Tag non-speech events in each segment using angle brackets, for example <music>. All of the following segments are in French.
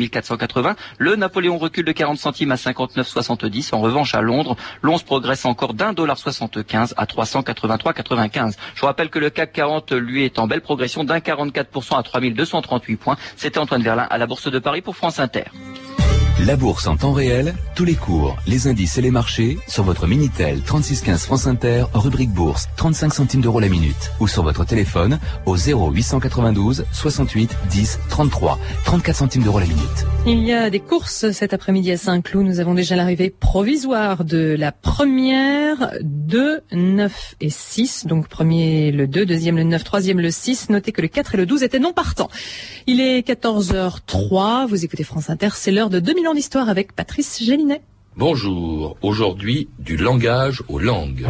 6480. Le Napoléon recule de 40 centimes à 59,70. En revanche, à Londres, l'once progresse encore d'un dollar 75 à 383,95. Je vous rappelle que le CAC 40, lui, est en belle progression d'un 44% à 3238 points. C'était Antoine Verlin à la Bourse de Paris pour France Inter. La bourse en temps réel, tous les cours, les indices et les marchés sur votre Minitel 3615 France Inter, rubrique bourse, 35 centimes d'euros la minute ou sur votre téléphone au 0892 68 10 33, 34 centimes d'euros la minute. Il y a des courses cet après-midi à Saint-Cloud. Nous avons déjà l'arrivée provisoire de la première, 2, 9 et 6. Donc premier le 2, deuxième le 9, troisième le 6. Notez que le 4 et le 12 étaient non partants. Il est 14h03. Vous écoutez France Inter. C'est l'heure de 2000 ans d'histoire avec Patrice Gélinet. Bonjour. Aujourd'hui, du langage aux langues.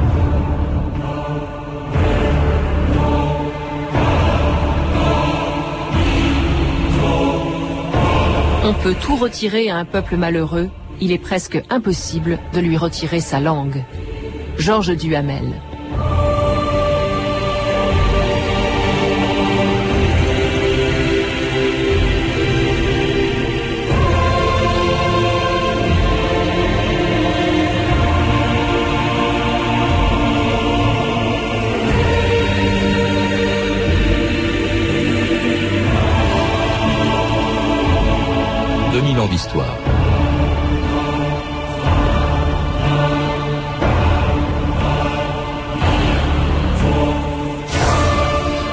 On peut tout retirer à un peuple malheureux, il est presque impossible de lui retirer sa langue. Georges Duhamel. Ans d'histoire.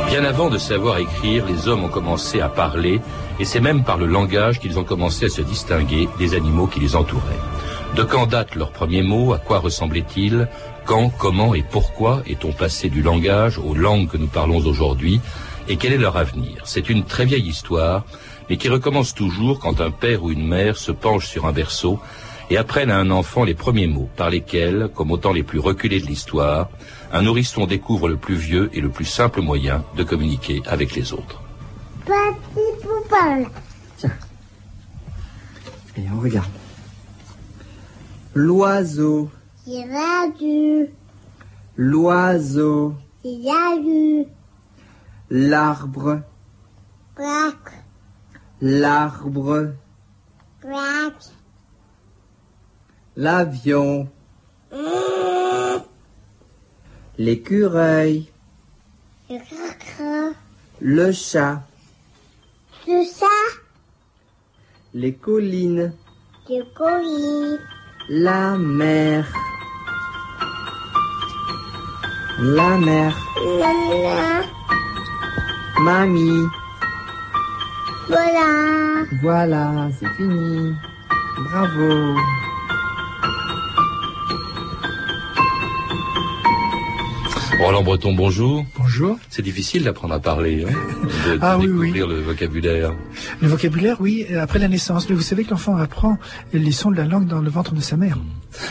Bien avant de savoir écrire, les hommes ont commencé à parler, et c'est même par le langage qu'ils ont commencé à se distinguer des animaux qui les entouraient. De quand datent leurs premiers mots À quoi ressemblaient-ils Quand, comment et pourquoi est-on passé du langage aux langues que nous parlons aujourd'hui Et quel est leur avenir? C'est une très vieille histoire, mais qui recommence toujours quand un père ou une mère se penche sur un berceau et apprennent à un enfant les premiers mots par lesquels, comme au temps les plus reculés de l'histoire, un nourrisson découvre le plus vieux et le plus simple moyen de communiquer avec les autres. Petit poupon. Tiens. Et on regarde. L'oiseau. J'ai vu. L'oiseau. J'ai vu. L'arbre. Braque. L'arbre. L'avion. L'écureuil. Le chat. Le chat. Les collines. Le colis. La mer. La mer. Mamie. Voilà. Voilà, c'est fini. Bravo. Roland Breton, bonjour. C'est difficile d'apprendre à parler, hein, de, de Ah oui, oui. découvrir le vocabulaire. Le vocabulaire, oui, après la naissance. Mais vous savez que l'enfant apprend les sons de la langue dans le ventre de sa mère.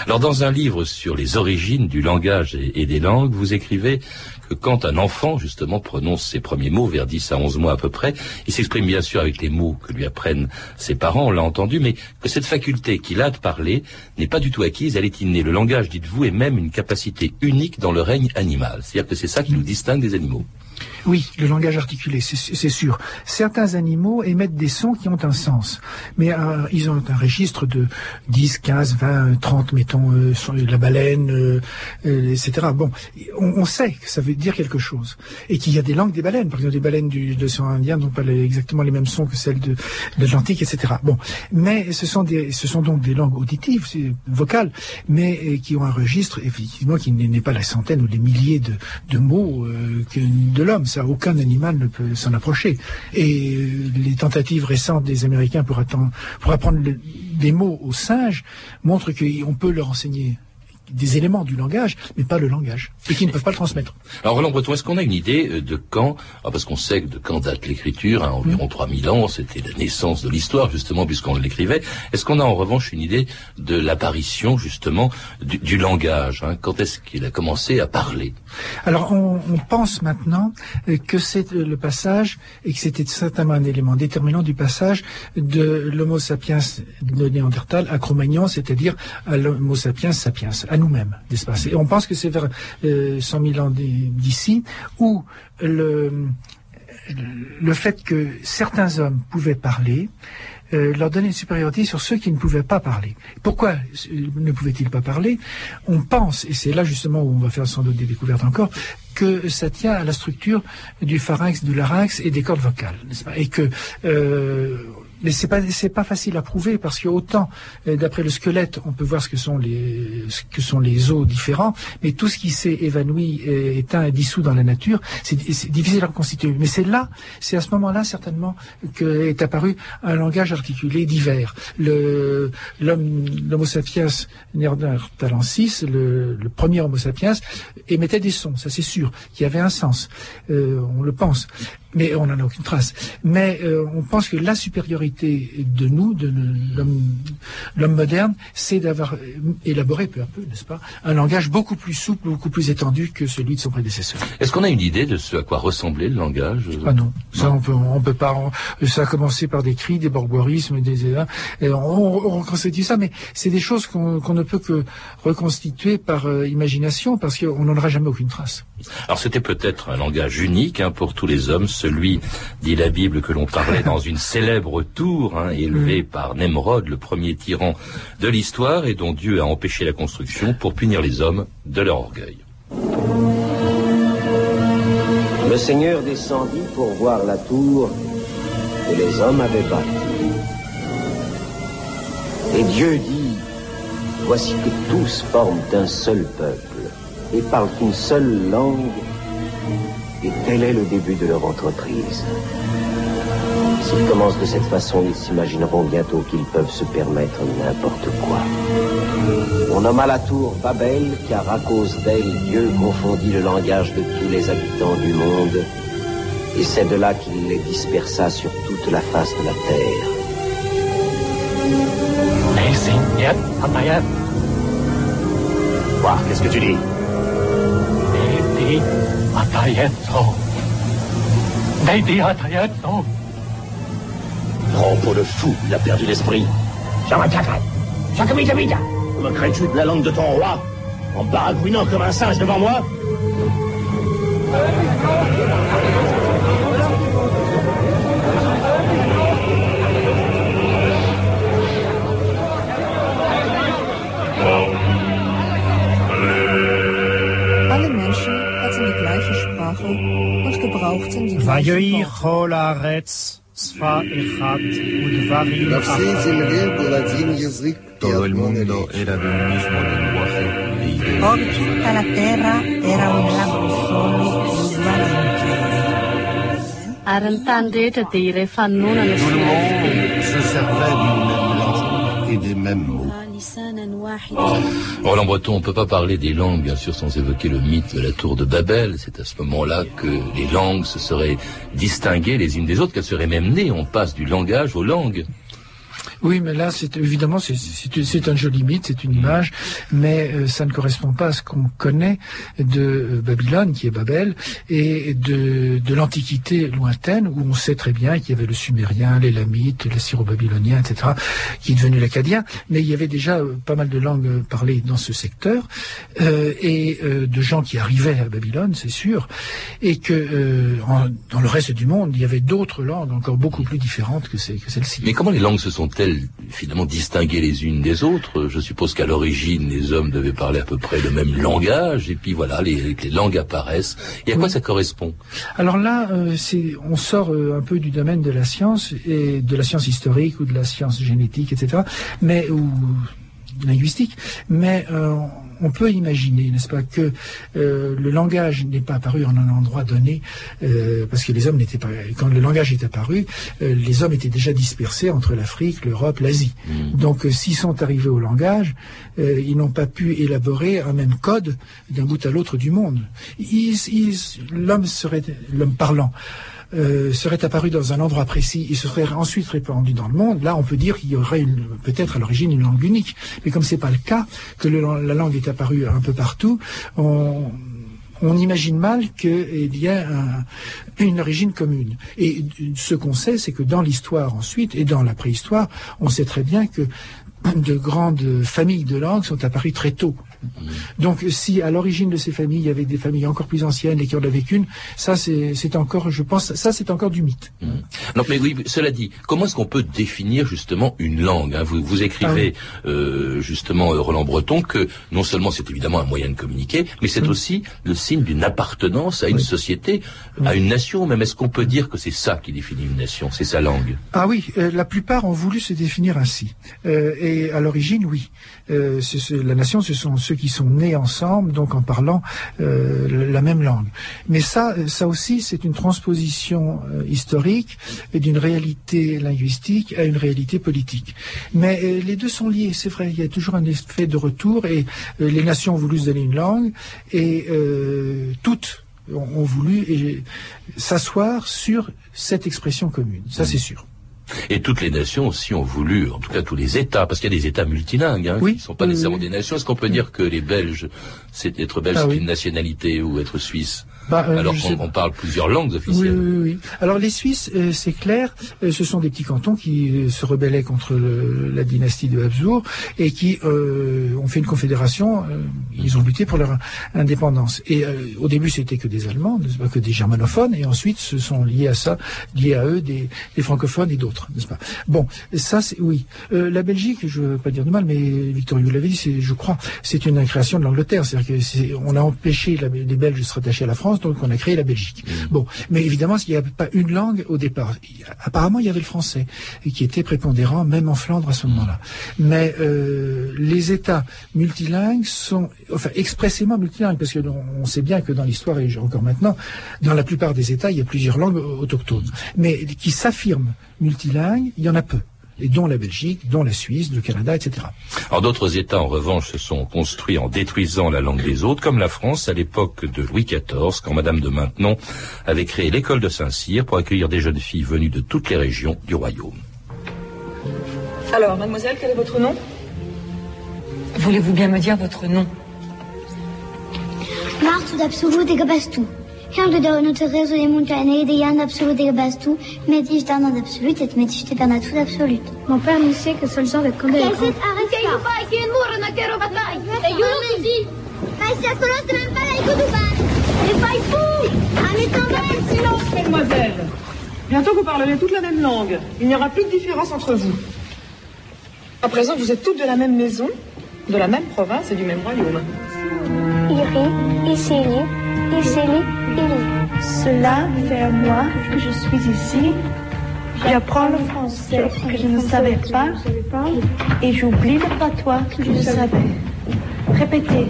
Alors, dans un livre sur les origines du langage et, et des langues, vous écrivez que quand un enfant, justement, prononce ses premiers mots, vers 10 à 11 mois à peu près, il s'exprime bien sûr avec les mots que lui apprennent ses parents, on l'a entendu, mais que cette faculté qu'il a de parler n'est pas du tout acquise, elle est innée. Le langage, dites-vous, est même une capacité unique dans le règne animal. C'est-à-dire que c'est ça qui nous distingue des animaux. Oui, le langage articulé, c'est sûr. Certains animaux émettent des sons qui ont un sens, mais euh, ils ont un registre de 10, 15, 20, 30, mettons, euh, la baleine, euh, etc. Bon, on, sait que ça veut dire quelque chose. Et qu'il y a des langues des baleines. Par exemple, les baleines du, de l'océan Indien n'ont pas exactement les mêmes sons que celles de, l'Atlantique, etc. Bon, mais ce sont, des, ce sont donc des langues auditives, vocales, mais qui ont un registre, effectivement, qui n'est pas la centaine ou les milliers de, de mots que de l'homme. Ça, aucun animal ne peut s'en approcher. Et euh, les tentatives récentes des Américains pour, apprendre des mots aux singes montrent qu'on peut leur enseigner des éléments du langage, mais pas le langage, et qu'ils ne peuvent pas le transmettre. Alors Roland Breton, est-ce qu'on a une idée euh, de quand, ah, parce qu'on sait que de quand date l'écriture, hein, environ 3000 ans, c'était la naissance de l'histoire justement puisqu'on l'écrivait, est-ce qu'on a en revanche une idée de l'apparition justement du, du langage hein? Quand est-ce qu'il a commencé à parler? Alors, on, on pense maintenant euh, que c'est euh, le passage, et que c'était certainement un élément déterminant du passage de l'Homo sapiens de Néandertal à Cro-Magnon, c'est-à-dire à l'Homo sapiens sapiens, à nous-mêmes, pas Et on pense que c'est vers euh, 100 000 ans d'ici où le, le fait que certains hommes pouvaient parler euh, leur donnait une supériorité sur ceux qui ne pouvaient pas parler. Pourquoi euh, ne pouvaient-ils pas parler? On pense, et c'est là justement où on va faire sans doute des découvertes encore, que ça tient à la structure du pharynx, du larynx et des cordes vocales, n'est-ce pas? Et que euh, mais c'est pas c'est pas facile à prouver parce que autant euh, d'après le squelette on peut voir ce que sont les ce que sont les os différents, mais tout ce qui s'est évanoui, euh, éteint, dissous dans la nature, c'est difficile à reconstituer. Mais c'est là, c'est à ce moment-là certainement que est apparu un langage articulé divers. Le l'homme l'Homo sapiens néandertalensis, le, le premier Homo sapiens émettait des sons, ça c'est sûr, qui avait un sens, Euh, on le pense mais on n'en a aucune trace. Mais euh, on pense que la supériorité de nous, de l'homme moderne, c'est d'avoir euh, élaboré peu à peu, n'est-ce pas, un langage beaucoup plus souple, beaucoup plus étendu que celui de son prédécesseur. Est-ce qu'on a une idée de ce à quoi ressemblait le langage Ah non, ça on peut, on peut pas. on- ça a commencé par des cris, des borborismes, des et on, on reconstitue ça, mais c'est des choses qu'on ne peut que reconstituer par euh, imagination parce qu'on n'en aura jamais aucune trace. Alors c'était peut-être un langage unique hein, pour tous les hommes, celui, dit la Bible, que l'on parlait dans une célèbre tour hein, élevée par Nemrod, le premier tyran de l'histoire, et dont Dieu a empêché la construction pour punir les hommes de leur orgueil. Le Seigneur descendit pour voir la tour que les hommes avaient bâtie. Et Dieu dit, voici que tous forment un seul peuple et parlent une seule langue, et tel est le début de leur entreprise. S'ils commencent de cette façon, ils s'imagineront bientôt qu'ils peuvent se permettre n'importe quoi. On nomma la tour Babel, car à cause d'elle, Dieu confondit le langage de tous les habitants du monde, et c'est de là qu'il les dispersa sur toute la face de la terre. Quoi Qu'est-ce que tu dis? Propos de fou, il a perdu l'esprit. Me crains-tu de la langue de ton roi? En baragouinant comme un singe devant moi? Alle Menschen sprachen die gleiche Sprache und gebrauchten die gleichen Worte. Todo el mundo era de un mismo lenguaje. Porque tutta la terra era un lago solo di due Eran tan rete dire fanno una Tout le monde se servait du même langue et des mêmes mots. Roland Breton, on ne peut pas parler des langues, bien sûr, sans évoquer le mythe de la tour de Babel. C'est à ce moment-là que les langues se seraient distinguées les unes des autres, qu'elles seraient même nées. On passe du langage aux langues. Oui, mais là, c'est évidemment, c'est- un joli mythe, c'est une image, mais euh, ça ne correspond pas à ce qu'on connaît de euh, Babylone, qui est Babel, et de, de l'Antiquité lointaine, où on sait très bien qu'il y avait le Sumérien, l'Élamite, l'Assyro-Babylonien, etc., qui est devenu l'Acadien, mais il y avait déjà euh, pas mal de langues parlées dans ce secteur, euh, et euh, de gens qui arrivaient à Babylone, c'est sûr, et que en- dans le reste du monde, il y avait d'autres langues encore beaucoup plus différentes que, que celles-ci. Mais comment les langues se sont-elles finalement distinguées les unes des autres Je suppose qu'à l'origine, les hommes devaient parler à peu près le même langage, et puis voilà, les, les langues apparaissent. Et à quoi ça correspond? Alors là, euh, c'est, on sort euh, un peu du domaine de la science et de la science historique ou de la science génétique, etc. Mais ou linguistique. Mais euh, on peut imaginer, n'est-ce pas, que euh, le langage n'est pas apparu en un endroit donné, euh, parce que les hommes n'étaient pas. Quand le langage est apparu, euh, les hommes étaient déjà dispersés entre l'Afrique, l'Europe, l'Asie. Donc, euh, s'ils sont arrivés au langage, euh, ils n'ont pas pu élaborer un même code d'un bout à l'autre du monde. L'homme serait l'homme parlant. Euh, serait apparu dans un endroit précis et se serait ensuite répandu dans le monde, là on peut dire qu'il y aurait peut-être à l'origine une langue unique. Mais comme c'est pas le cas, que la langue est apparue un peu partout, on, imagine mal qu'il y a un- une origine commune. Et ce qu'on sait, c'est que dans l'histoire ensuite et dans la préhistoire, on sait très bien que de grandes familles de langues sont apparues très tôt. Donc si à l'origine de ces familles, il y avait des familles encore plus anciennes et qui en avaient qu'une, ça c'est encore, je pense, ça c'est encore du mythe. Non, mais oui, cela dit, comment est-ce qu'on peut définir justement une langue hein? Vous, vous écrivez euh, justement, euh, Roland Breton, que non seulement c'est évidemment un moyen de communiquer, mais c'est aussi le signe d'une appartenance à une société, à une nation même. Est-ce qu'on peut dire que c'est ça qui définit une nation, c'est sa langue? Ah oui, euh, la plupart ont voulu se définir ainsi. Euh, et à l'origine, oui. La nation, ce sont ceux qui sont nés ensemble, donc en parlant euh, la même langue. Mais ça, euh, ça aussi, c'est une transposition euh, historique et d'une réalité linguistique à une réalité politique. Mais les deux sont liés, c'est vrai. Il y a toujours un effet de retour et les nations ont voulu se donner une langue et toutes ont, voulu s'asseoir sur cette expression commune. Ça, c'est sûr. Et toutes les nations aussi ont voulu, en tout cas tous les États, parce qu'il y a des États multilingues, hein, qui ne sont pas oui, nécessairement des nations. Est-ce qu'on peut dire que les Belges, c'est être belge, Ah c'est une nationalité ou être suisse Bah, euh, Alors qu'on parle plusieurs langues officielles. oui, oui. Alors les Suisses, euh, c'est clair, euh, ce sont des petits cantons qui se rebellaient contre le- la dynastie de Habsbourg et qui ont fait une confédération. ils ont lutté pour leur indépendance. Et au début, c'était que des Allemands, n'est-ce pas, que des germanophones, et ensuite, se sont liés à ça, liés à eux, des, des francophones et d'autres, n'est-ce pas Bon, ça, c'est oui. La Belgique, je veux pas dire de mal, mais Victor Hugo l'avait dit, je crois, c'est une création de l'Angleterre. C'est-à-dire que on a empêché la- les Belges de se rattacher à la France, donc on a créé la Belgique. Bon, mais évidemment, il n'y avait pas une langue au départ. Apparemment, il y avait le français qui était prépondérant, même en Flandre à ce moment-là. Mais euh, les États multilingues sont, enfin, expressément multilingues, parce que on sait bien que dans l'histoire et encore maintenant, dans la plupart des États, il y a plusieurs langues autochtones, mais qui s'affirment multilingues, il y en a peu. Et dont la Belgique, dont la Suisse, le Canada, etc. Alors d'autres États, en revanche, se sont construits en détruisant la langue des autres, comme la France à l'époque de Louis XIV, quand Madame de Maintenon avait créé l'école de Saint-Cyr pour accueillir des jeunes filles venues de toutes les régions du royaume. Alors, mademoiselle, quel est votre nom? Voulez-vous bien me dire votre nom? Martu d'absolut de gabastu. Quand de notre réseau des montagnes de Yann absolu de gabastu, mais dis d'un d'absolut et mais dis d'un tout d'absolut. Mon père ne sait que seul genre de condé. Qu'est-ce que arrête pas? Qui est mort na quero bataille. Et you know dit. Mais c'est même pas la. Allez. Silence, mademoiselle Bientôt vous parlerez toutes la même langue. Il n'y aura plus de différence entre vous. À présent, vous êtes toutes de la même maison, de la même province et du même royaume. Iri. Cela fait un mois que je suis ici. J'apprends le français que je ne savais pas et j'oublie le patois que je savais. Répétez.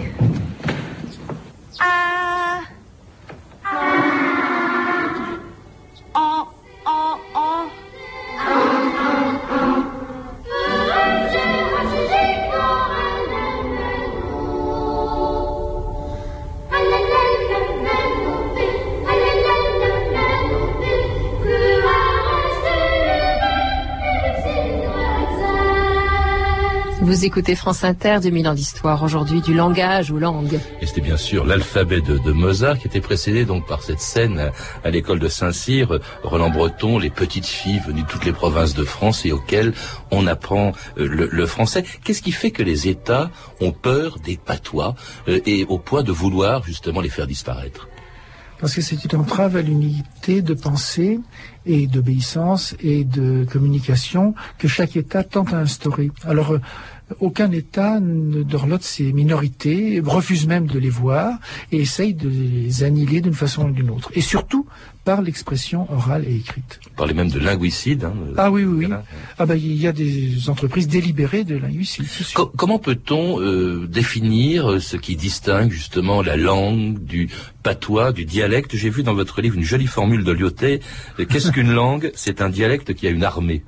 Vous écoutez France Inter, 2000 ans d'histoire, aujourd'hui du langage ou langue. Et c'était bien sûr l'alphabet de, de Mozart qui était précédé donc par cette scène à, à l'école de Saint-Cyr, Roland Breton, les petites filles venues de toutes les provinces de France et auxquelles on apprend euh, le, le français. Qu'est-ce qui fait que les États ont peur des patois euh, et au point de vouloir justement les faire disparaître? Parce que c'est une entrave à l'unité de pensée et d'obéissance et de communication que chaque État tente à instaurer. Alors, euh, aucun État ne dorlote ses minorités, refuse même de les voir et essaye de les annihiler d'une façon ou d'une autre. Et surtout par l'expression orale et écrite. On parlait même de linguicide. Hein, Ah oui, oui, oui. Ah ben, il y a des entreprises délibérées de linguicide. Co- comment peut-on euh, définir euh, ce qui distingue justement la langue du patois, du dialecte? J'ai vu dans votre livre une jolie formule de Lyotet. Euh, Qu'est-ce <laughs> qu'une langue? C'est un dialecte qui a une armée.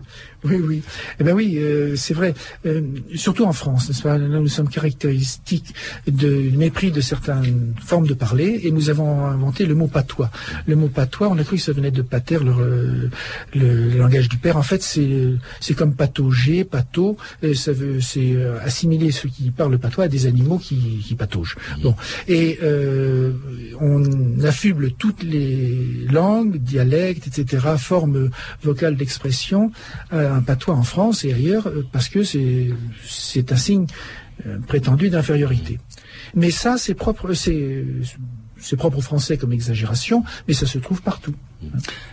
Oui, oui. Eh ben oui, euh, c'est vrai. Euh, surtout en France, n'est-ce pas? Là, nous sommes caractéristiques de mépris de certaines formes de parler, et nous avons inventé le mot patois. Le mot patois, on a cru que ça venait de pater, le, euh, le, le langage du père. En fait, c'est c'est comme patauger, pato. et ça veut c'est euh, assimiler ceux qui parlent le patois à des animaux qui, qui pataugent. Bon, et euh, on affuble toutes les langues, dialectes, etc., formes vocales d'expression à un patois en France et ailleurs euh, parce que c'est un signe euh, prétendu d'infériorité. Mais ça, c'est propre, c'est c'est propre aux Français comme exagération, mais ça se trouve partout.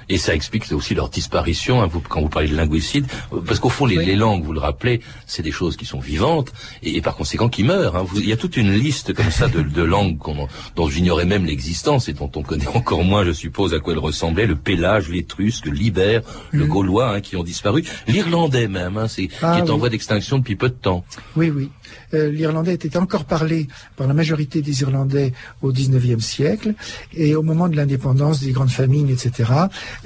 Et ça explique aussi leur disparition, hein, vous, quand vous parlez de linguicide, parce qu'au fond, les, les, langues, vous le rappelez, c'est des choses qui sont vivantes, et, et par conséquent qui meurent. Hein. Vous, il y a toute une liste comme ça de, de langues dont j'ignorais même l'existence, et dont on connaît encore moins, je suppose, à quoi elles ressemblaient, le pélage, l'étrusque, l'ibère, le gaulois, hein, qui ont disparu, l'irlandais même, Ah qui est en oui. voie d'extinction depuis peu de temps. Oui, oui. Euh, L'irlandais était encore parlé par la majorité des Irlandais au XIXe siècle, et au moment de l'indépendance des grandes famines, etc.,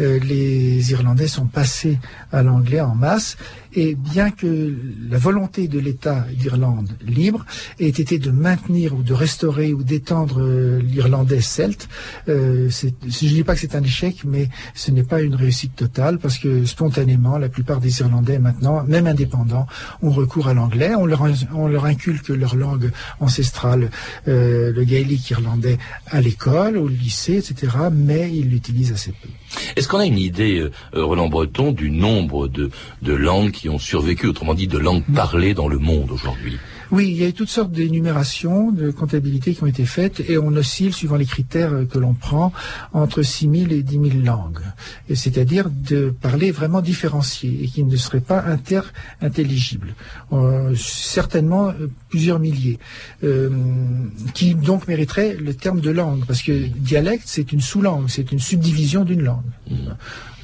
euh, les Irlandais sont passés à l'anglais en masse, et bien que la volonté de l'État d'Irlande libre ait été de maintenir ou de restaurer ou d'étendre euh, l'irlandais celte, euh, je ne dis pas que c'est un échec, mais ce n'est pas une réussite totale parce que spontanément, la plupart des Irlandais maintenant, même indépendants, ont recours à l'anglais. On leur, on leur inculque leur langue ancestrale, euh, le gaélique irlandais, à l'école, au lycée, etc., mais ils l'utilisent assez peu. Est-ce qu'on a une idée, euh, euh, Roland Breton, du nombre de, de langues qui ont survécu, autrement dit de langues parlées dans le monde aujourd'hui? Oui, il y a eu toutes sortes d'énumérations, de comptabilités qui ont été faites et on oscille, suivant les critères euh, que l'on prend, entre 6 000 et 10 000 langues. C'est-à-dire de parler vraiment différencié et qui ne seraient pas inter-intelligibles. Euh, certainement euh, plusieurs milliers, qui donc mériteraient le terme de langue, parce que dialecte, c'est une sous-langue, c'est une subdivision d'une langue.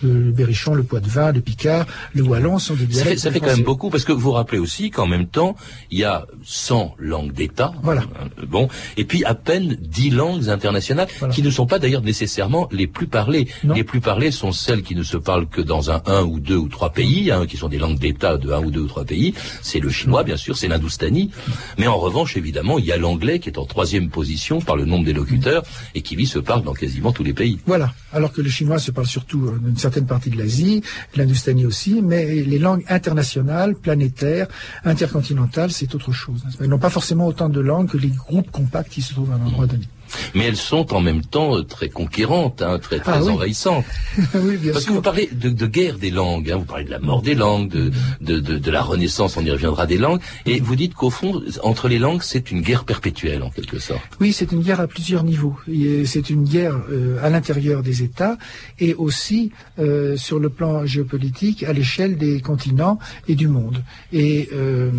Le berrichon, le poitevin, le picard, le wallon sont des Ça dialectes. fait, ça fait quand même beaucoup, parce que vous rappelez aussi qu'en même temps, il y a 100 langues d'État, Voilà. euh, bon, et puis à peine 10 langues internationales, qui ne sont pas d'ailleurs nécessairement les plus parlées. Les plus parlées sont celles qui ne se parlent que dans un, un ou deux ou trois pays, hein, qui sont des langues d'État de un ou deux ou trois pays. C'est le chinois, bien sûr, c'est l'indoustanie. Mais en revanche, évidemment, il y a l'anglais qui est en troisième position par le nombre des locuteurs et qui, lui, se parle dans quasiment tous les pays. Voilà. Alors que le chinois se parle surtout euh, d'une certaine partie de l'Asie, l'Indoustanie aussi, mais les langues internationales, planétaires, intercontinentales, c'est autre chose. Elles n'ont pas forcément autant de langues que les groupes compacts qui se trouvent à un endroit donné. Mais elles sont en même temps euh, très conquérantes, hein, très, très Ah oui. envahissantes. <laughs> oui, bien Parce sûr. que vous parlez de, de guerre des langues, hein, vous parlez de la mort des langues, de, de, de, de la renaissance, on y reviendra des langues, et vous dites qu'au fond, entre les langues, c'est une guerre perpétuelle en quelque sorte. Oui, c'est une guerre à plusieurs niveaux. C'est une guerre euh, à l'intérieur des États et aussi euh, sur le plan géopolitique à l'échelle des continents et du monde. Et euh,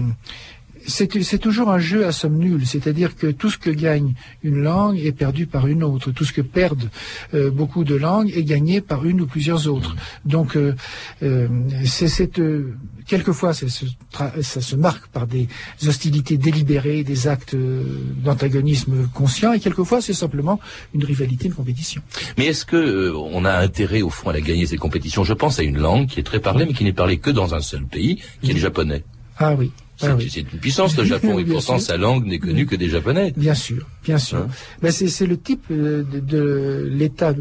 c'est toujours un jeu à somme nulle, c'est-à-dire que tout ce que gagne une langue est perdu par une autre, tout ce que perdent euh, beaucoup de langues est gagné par une ou plusieurs autres. Donc euh, euh, c'est cette euh, quelquefois ça se, ça se marque par des hostilités délibérées, des actes euh, d'antagonisme conscients, et quelquefois c'est simplement une rivalité, une compétition. Mais est-ce que euh, on a intérêt au fond à la gagner ces compétitions? Je pense à une langue qui est très parlée, mais qui n'est parlée que dans un seul pays, qui est le japonais. Ah oui. C'est Ah oui. c'est une puissance le Japon, et <laughs> pourtant sûr. sa langue n'est connue que des Japonais. Bien sûr, bien sûr. Hein Ben, c'est le type euh, de, de l'État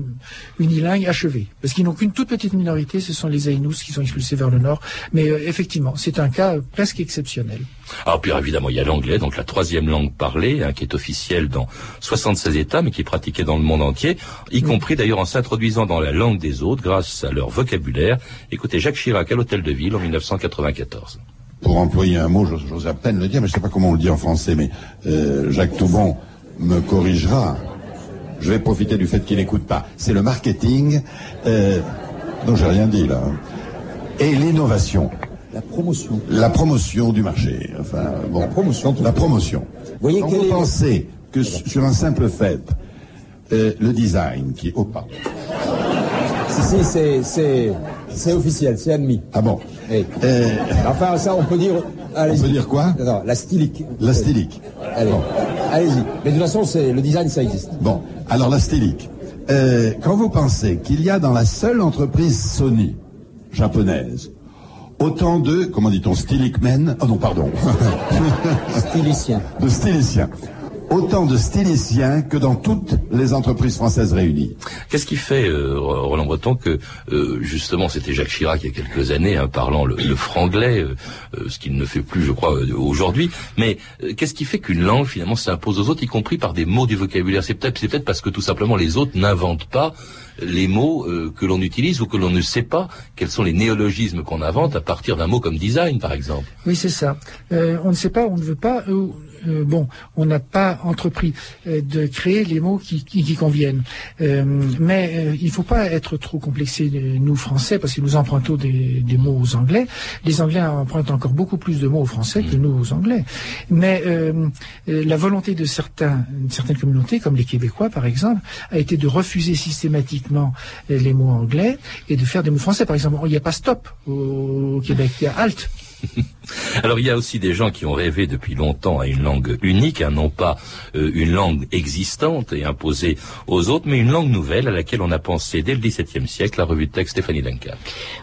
unilingue achevé. Parce qu'ils n'ont qu'une toute petite minorité, ce sont les Aïnous qui sont expulsés vers le nord. Mais euh, effectivement, c'est un cas presque exceptionnel. Alors puis évidemment, il y a l'anglais, donc la troisième langue parlée, hein, qui est officielle dans 76 États, mais qui est pratiquée dans le monde entier, y compris d'ailleurs en s'introduisant dans la langue des autres grâce à leur vocabulaire. Écoutez Jacques Chirac à l'Hôtel de Ville en 1994. Pour employer un mot, j'ose à peine le dire, mais je ne sais pas comment on le dit en français, mais euh, Jacques Toubon me corrigera. Je vais profiter du fait qu'il n'écoute pas. C'est le marketing. Euh, non, j'ai rien dit là. Et l'innovation. La promotion. La promotion du marché. Enfin, bon. La promotion. La promotion. voyez Quand vous est pensez que sur un simple fait, euh, le design qui... Oh, pardon. Si, si, c'est officiel, c'est admis. Ah bon Eh. Enfin, ça, on peut dire. On peut dire quoi Non, la stylique. La stylique. Allez, allez-y. Mais de toute façon, c'est, le design, ça existe. Bon, alors la stylique. Euh, quand vous pensez qu'il y a dans la seule entreprise Sony japonaise autant de, comment dit-on, stylic men, oh non, pardon, Stylicien. de styliciens, autant de styliciens que dans toutes les entreprises françaises réunies. Qu'est-ce qui fait, euh, Roland Breton, que euh, justement c'était Jacques Chirac il y a quelques années, hein, parlant le, le franglais, euh, euh, ce qu'il ne fait plus, je crois, euh, aujourd'hui. Mais euh, qu'est-ce qui fait qu'une langue finalement s'impose aux autres, y compris par des mots du vocabulaire? C'est peut-être, c'est peut-être parce que tout simplement les autres n'inventent pas les mots euh, que l'on utilise ou que l'on ne sait pas quels sont les néologismes qu'on invente à partir d'un mot comme design, par exemple. Oui, c'est ça. Euh, on ne sait pas, on ne veut pas. Euh, bon, on n'a pas entrepris euh, de créer les mots qui, qui, conviennent. Euh, mais il ne faut pas être trop complexé, nous Français, parce que nous empruntons des, mots aux Anglais. Les Anglais empruntent encore beaucoup plus de mots aux Français que nous aux Anglais. Mais la volonté de certains, certaines communautés, comme les Québécois par exemple, a été de refuser systématiquement les mots anglais et de faire des mots français. Par exemple, il n'y a pas stop au Québec, il y a halt. <laughs> Alors il y a aussi des gens qui ont rêvé depuis longtemps à une langue unique, hein, non pas euh, une langue existante et imposée aux autres, mais une langue nouvelle à laquelle on a pensé dès le XVIIe siècle, la revue de texte Stéphanie Duncan.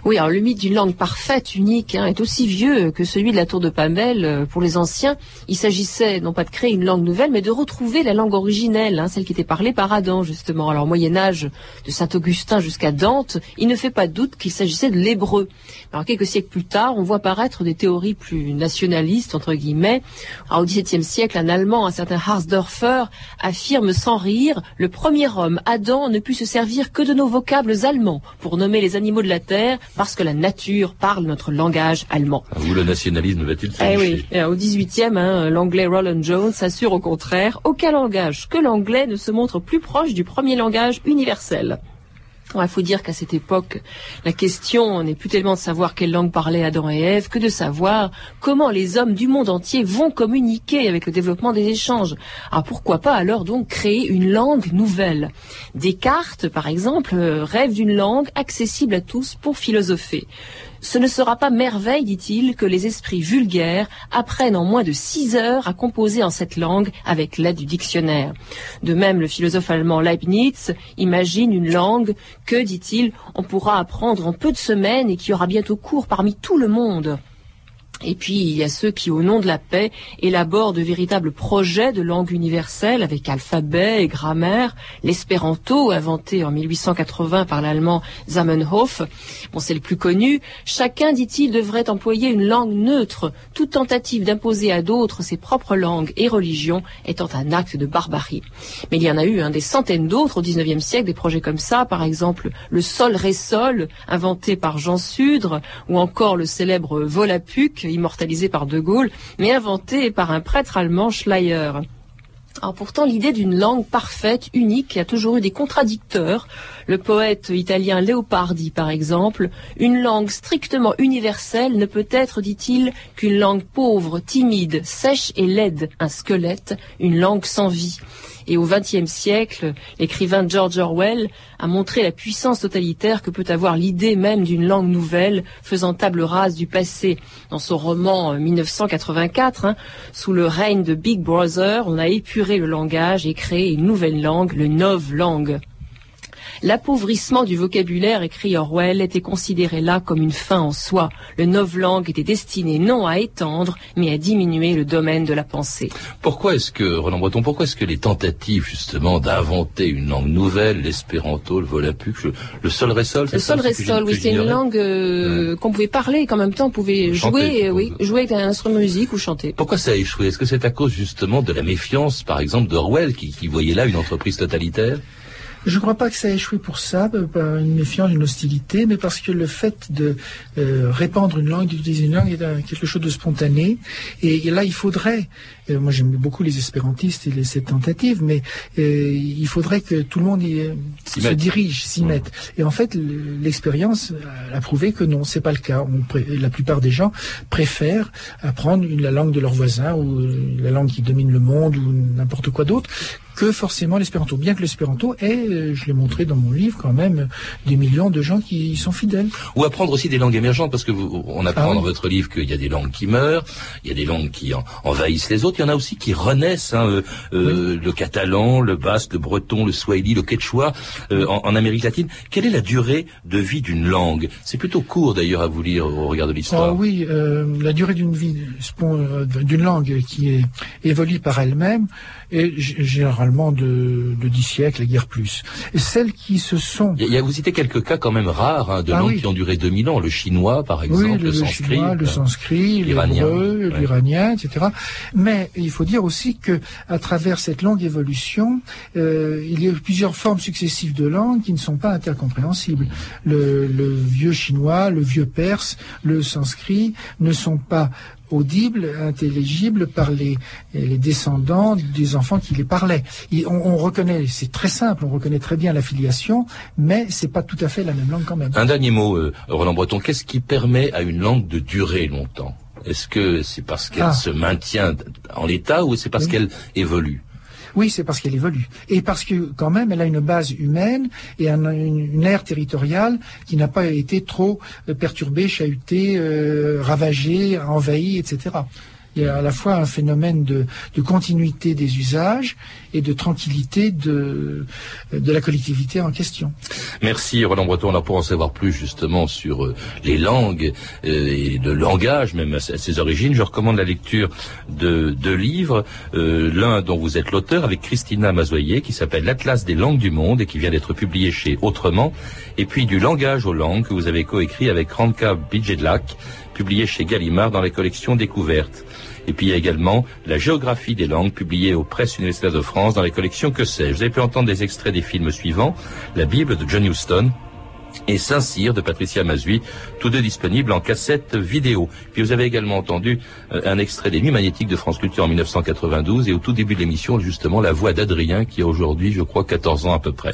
Oui, alors le mythe d'une langue parfaite, unique, hein, est aussi vieux que celui de la tour de Pamel. Euh, Pour les anciens, il s'agissait non pas de créer une langue nouvelle, mais de retrouver la langue originelle, hein, celle qui était parlée par Adam, justement. Alors, au Moyen-Âge, de Saint-Augustin jusqu'à Dante, il ne fait pas doute qu'il s'agissait de l'hébreu. Alors, quelques siècles plus tard, on voit apparaître des théories plus nationalistes, entre guillemets. Alors, au XVIIe siècle, un Allemand, un certain Harsdorfer, affirme sans rire, le premier homme, Adam, ne put se servir que de nos vocables allemands pour nommer les animaux de la terre, parce que la nature parle notre langage allemand. Où le nationalisme va-t-il se Eh oui, Et au 18e, hein, l'anglais Roland Jones assure au contraire, aucun langage que l'anglais ne se montre plus proche du premier langage universel. Il faut dire qu'à cette époque, la question n'est plus tellement de savoir quelle langue parlaient Adam et Ève que de savoir comment les hommes du monde entier vont communiquer avec le développement des échanges. Alors pourquoi pas alors donc créer une langue nouvelle? Descartes, par exemple, euh, rêve d'une langue accessible à tous pour philosopher. Ce ne sera pas merveille, dit-il, que les esprits vulgaires apprennent en moins de six heures à composer en cette langue avec l'aide du dictionnaire. De même, le philosophe allemand Leibniz imagine une langue que, dit-il, on pourra apprendre en peu de semaines et qui aura bientôt cours parmi tout le monde. Et puis, il y a ceux qui, au nom de la paix, élaborent de véritables projets de langue universelle avec alphabet et grammaire. L'espéranto, inventé en 1880 par l'allemand Zamenhof, bon, c'est le plus connu. Chacun, dit-il, devrait employer une langue neutre. Toute tentative d'imposer à d'autres ses propres langues et religions étant un acte de barbarie. Mais il y en a eu hein, des centaines d'autres au 19e siècle, des projets comme ça, par exemple le sol ré-sol, inventé par Jean Sudre, ou encore le célèbre Volapük, immortalisé par De Gaulle, mais inventé par un prêtre allemand Schleyer. Alors pourtant, l'idée d'une langue parfaite, unique, a toujours eu des contradicteurs. Le poète italien Leopardi, par exemple, une langue strictement universelle ne peut être, dit-il, qu'une langue pauvre, timide, sèche et laide, un squelette, une langue sans vie. Et au XXe siècle, l'écrivain George Orwell a montré la puissance totalitaire que peut avoir l'idée même d'une langue nouvelle, faisant table rase du passé. Dans son roman euh, 1984, hein, sous le règne de Big Brother, on a épuré le langage et créé une nouvelle langue, le novlangue. L'appauvrissement du vocabulaire, écrit Orwell, était considéré là comme une fin en soi. Le novlangue était destiné non à étendre, mais à diminuer le domaine de la pensée. Pourquoi est-ce que, Roland Breton, pourquoi est-ce que les tentatives justement d'inventer une langue nouvelle, l'espéranto, le volapük, le, le sol ré-sol, Le sol ré-sol, oui, c'est une langue euh, qu'on pouvait parler et qu'en même temps on pouvait Chanter, jouer, euh, oui, jouer avec un instrument de musique ou chanter. Pourquoi ça a échoué? Est-ce que c'est à cause justement de la méfiance, par exemple, d'Orwell, qui, qui voyait là une entreprise totalitaire? Je ne crois pas que ça a échoué pour ça, euh, par une méfiance, une hostilité, mais parce que le fait de euh, répandre une langue, d'utiliser une langue est quelque chose de spontané. Et, et là, il faudrait, euh, moi j'aime beaucoup les espérantistes et les, cette tentative, mais euh, il faudrait que tout le monde y, se mette. dirige, s'y mette. Et en fait, le- l'expérience a- prouvé que non, c'est pas le cas. On la plupart des gens préfèrent apprendre une- la langue de leur voisin ou la langue qui domine le monde ou n'importe quoi d'autre que forcément l'espéranto. Bien que l'espéranto est, euh, je l'ai montré dans mon livre, quand même des millions de gens qui y sont fidèles. Ou apprendre aussi des langues émergentes, parce que vous, on apprend Ah oui. dans votre livre qu'il y a des langues qui meurent, il y a des langues qui en- envahissent les autres, il y en a aussi qui renaissent, hein, euh, euh, le catalan, le basque, le breton, le swahili, le quechua, euh, en, en Amérique latine. Quelle est la durée de vie d'une langue? C'est plutôt court d'ailleurs à vous lire au regard de l'histoire. Ah oui, euh, la durée d'une vie euh, d'une langue qui est évolue par elle-même est g- généralement de, de 10 siècles, et guère plus. Et celles qui se sont... Il y a, vous citez quelques cas quand même rares hein, de Ah langues oui. qui ont duré 2000 ans, le chinois par exemple, oui, le, le, sanskrit. chinois, le euh, sanskrit, l'iranien, l'hébreu, ouais. l'iranien, etc. Mais il faut dire aussi que à travers cette longue évolution, euh, il y a eu plusieurs formes successives de langues qui ne sont pas intercompréhensibles. Le, le vieux chinois, le vieux perse, le sanskrit ne sont pas audibles, intelligibles par les, les descendants des enfants qui les parlaient. Et on, on reconnaît, c'est très simple, on reconnaît très bien la filiation, mais c'est pas tout à fait la même langue quand même. Un dernier mot, euh, Roland Breton. Qu'est-ce qui permet à une langue de durer longtemps? Est-ce que c'est parce qu'elle Ah. se maintient en l'état ou c'est parce Oui. qu'elle évolue? Oui, c'est parce qu'elle évolue. Et parce que quand même, elle a une base humaine et un- une, une aire territoriale qui n'a pas été trop euh, perturbée, chahutée, euh, ravagée, envahie, etc. Il y a à la fois un phénomène de, continuité des usages et de tranquillité de, la collectivité en question. Merci Roland Breton. Alors pour en savoir plus justement sur euh, les langues euh, et le langage, même à ses origines, je recommande la lecture de deux livres. Euh, L'un dont vous êtes l'auteur avec Christina Mazoyer qui s'appelle L'Atlas des langues du monde et qui vient d'être publié chez Autrement. Et puis du langage aux langues que vous avez coécrit avec Ranka Bidjedlak, publié chez Gallimard dans les collections Découvertes. Et puis il y a également La géographie des langues, publiée aux presses universitaires de France dans les collections Que sais-je. Vous avez pu entendre des extraits des films suivants. La Bible de John Huston, et Saint-Cyr de Patricia Mazui, tous deux disponibles en cassette vidéo. Puis vous avez également entendu euh, un extrait des Nuits magnétiques de France Culture en 1992 et au tout début de l'émission, justement, la voix d'Adrien qui a aujourd'hui, je crois, 14 ans à peu près.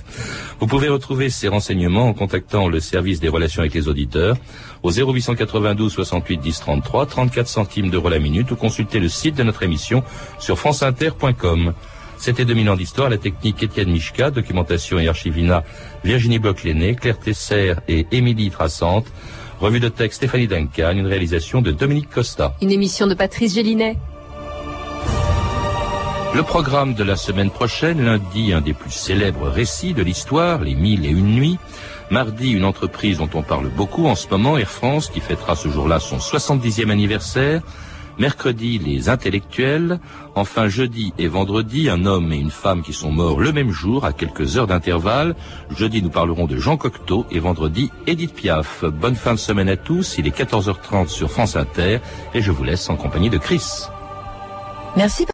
Vous pouvez retrouver ces renseignements en contactant le service des relations avec les auditeurs au 0892 68 10 33, 34 centimes d'euros la minute ou consulter le site de notre émission sur franceinter.com. C'était 2000 ans d'histoire, la technique Étienne Michka, documentation et archivina Virginie Bloch-Léné, Claire Tesser et Émilie Trassante, revue de texte Stéphanie Duncan, une réalisation de Dominique Costa. Une émission de Patrice Gélinet. Le programme de la semaine prochaine, lundi, un des plus célèbres récits de l'histoire, les mille et une nuits. Mardi, une entreprise dont on parle beaucoup en ce moment, Air France, qui fêtera ce jour-là son 70e anniversaire. Mercredi, les intellectuels. Enfin, jeudi et vendredi, un homme et une femme qui sont morts le même jour, à quelques heures d'intervalle. Jeudi, nous parlerons de Jean Cocteau et vendredi, Edith Piaf. Bonne fin de semaine à tous. Il est 14h30 sur France Inter et je vous laisse en compagnie de Chris. Merci.